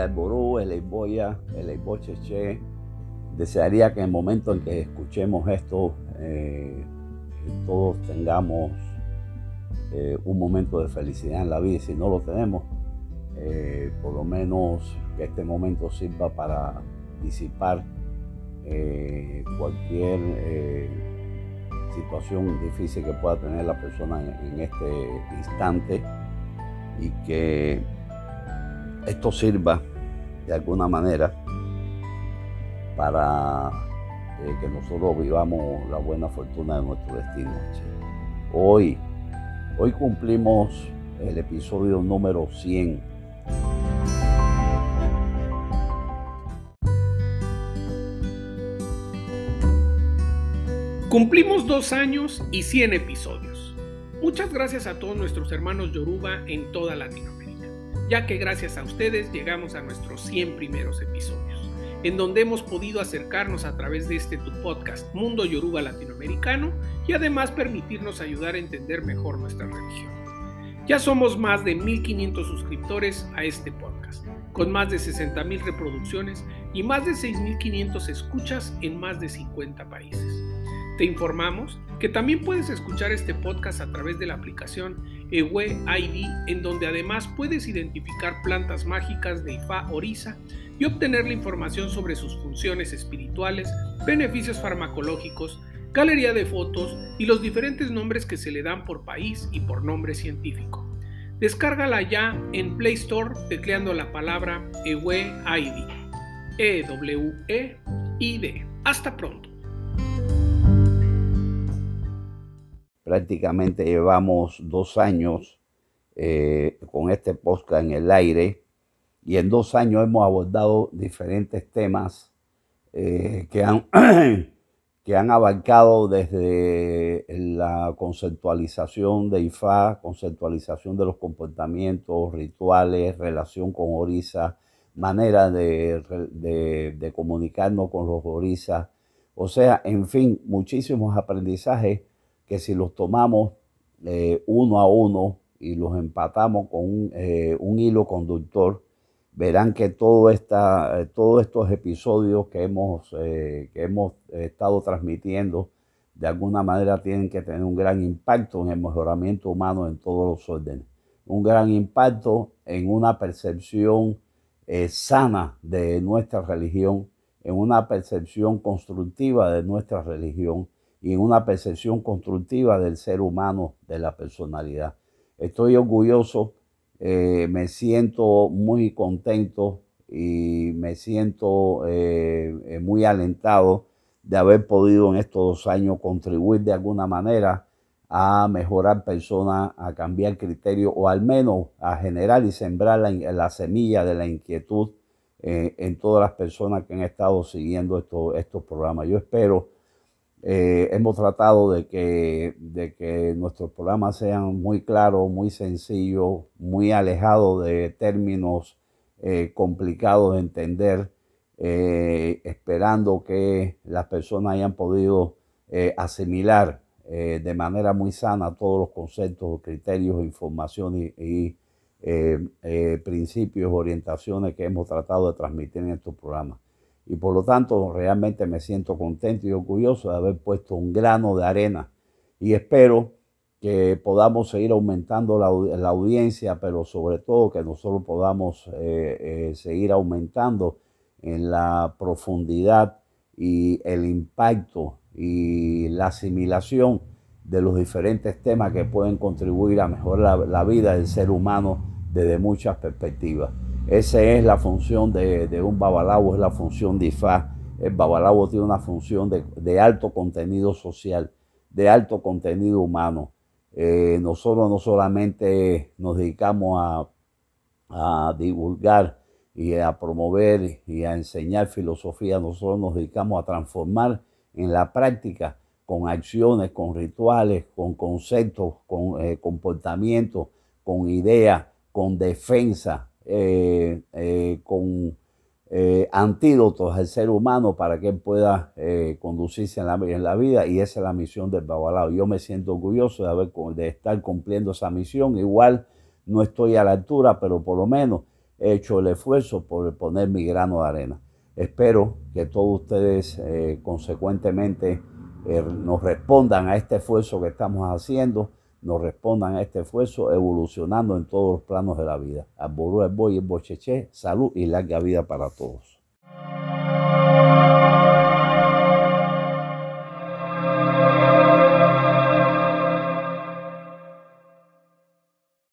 el Alború, el Eiboya, el Eibocheche. Desearía que en el momento en que escuchemos esto, eh, todos tengamos eh, un momento de felicidad en la vida. Si no lo tenemos, eh, por lo menos que este momento sirva para disipar cualquier situación difícil que pueda tener la persona en este instante y que esto sirva de alguna manera para eh, que nosotros vivamos la buena fortuna de nuestro destino. Hoy, hoy cumplimos el episodio número 100. Cumplimos dos años y 100 episodios. Muchas gracias a todos nuestros hermanos Yoruba en toda Latinoamérica, ya que gracias a ustedes llegamos a nuestros 100 primeros episodios, en donde hemos podido acercarnos a través de este tu podcast Mundo Yoruba Latinoamericano y además permitirnos ayudar a entender mejor nuestra religión. Ya somos más de 1500 suscriptores a este podcast, con más de 60.000 reproducciones y más de 6500 escuchas en más de 50 países. Te informamos que también puedes escuchar este podcast a través de la aplicación Ewe ID, en donde además puedes identificar plantas mágicas de Ifa Orisa y obtener la información sobre sus funciones espirituales, beneficios farmacológicos, galería de fotos y los diferentes nombres que se le dan por país y por nombre científico. Descárgala ya en Play Store tecleando la palabra Ewe ID. E-W-E-I-D. Hasta pronto. Prácticamente llevamos dos años eh, con este podcast en el aire y en dos años hemos abordado diferentes temas eh, que, han, que han abarcado desde la conceptualización de IFA, conceptualización de los comportamientos, rituales, relación con Orisa, manera de, de, de comunicarnos con los Orisas. O sea, en fin, muchísimos aprendizajes que si los tomamos eh, uno a uno y los empatamos con un, eh, hilo conductor, verán que todo esta, eh, todos estos episodios que hemos, que hemos estado transmitiendo de alguna manera tienen que tener un gran impacto en el mejoramiento humano en todos los órdenes. Un gran impacto en una percepción sana de nuestra religión, en una percepción constructiva de nuestra religión y una percepción constructiva del ser humano, de la personalidad. Estoy orgulloso, eh, me siento muy contento y me siento eh, eh, muy alentado de haber podido en estos dos años contribuir de alguna manera a mejorar personas, a cambiar criterios o al menos a generar y sembrar la, semilla de la inquietud en todas las personas que han estado siguiendo estos programas. Yo espero eh, hemos tratado de que, de que nuestros programas sean muy claros, muy sencillos, muy alejados de términos eh, complicados de entender, eh, esperando que las personas hayan podido asimilar de manera muy sana todos los conceptos, criterios, información y, y principios, orientaciones que hemos tratado de transmitir en estos programas y por lo tanto realmente me siento contento y orgulloso de haber puesto un grano de arena y espero que podamos seguir aumentando la, audiencia, pero sobre todo que nosotros podamos eh, eh, seguir aumentando en la profundidad y el impacto y la asimilación de los diferentes temas que pueden contribuir a mejorar la vida del ser humano desde muchas perspectivas. Esa es la función de, un babalao, es la función de IFA. El babalao tiene una función de, alto contenido social, de alto contenido humano. Eh, nosotros no solamente nos dedicamos a, a, divulgar y a promover y a enseñar filosofía, nosotros nos dedicamos a transformar en la práctica con acciones, con rituales, con conceptos, con eh, comportamientos, con ideas, con defensa, eh, eh, con eh, antídotos al ser humano para que él pueda conducirse en la, vida y esa es la misión del Babalao. Yo me siento orgulloso de, de estar cumpliendo esa misión. Igual no estoy a la altura, pero por lo menos he hecho el esfuerzo por poner mi grano de arena. Espero que todos ustedes consecuentemente nos respondan a este esfuerzo que estamos haciendo, nos respondan a este esfuerzo evolucionando en todos los planos de la vida. Al boy, el bocheche, salud y larga vida para todos.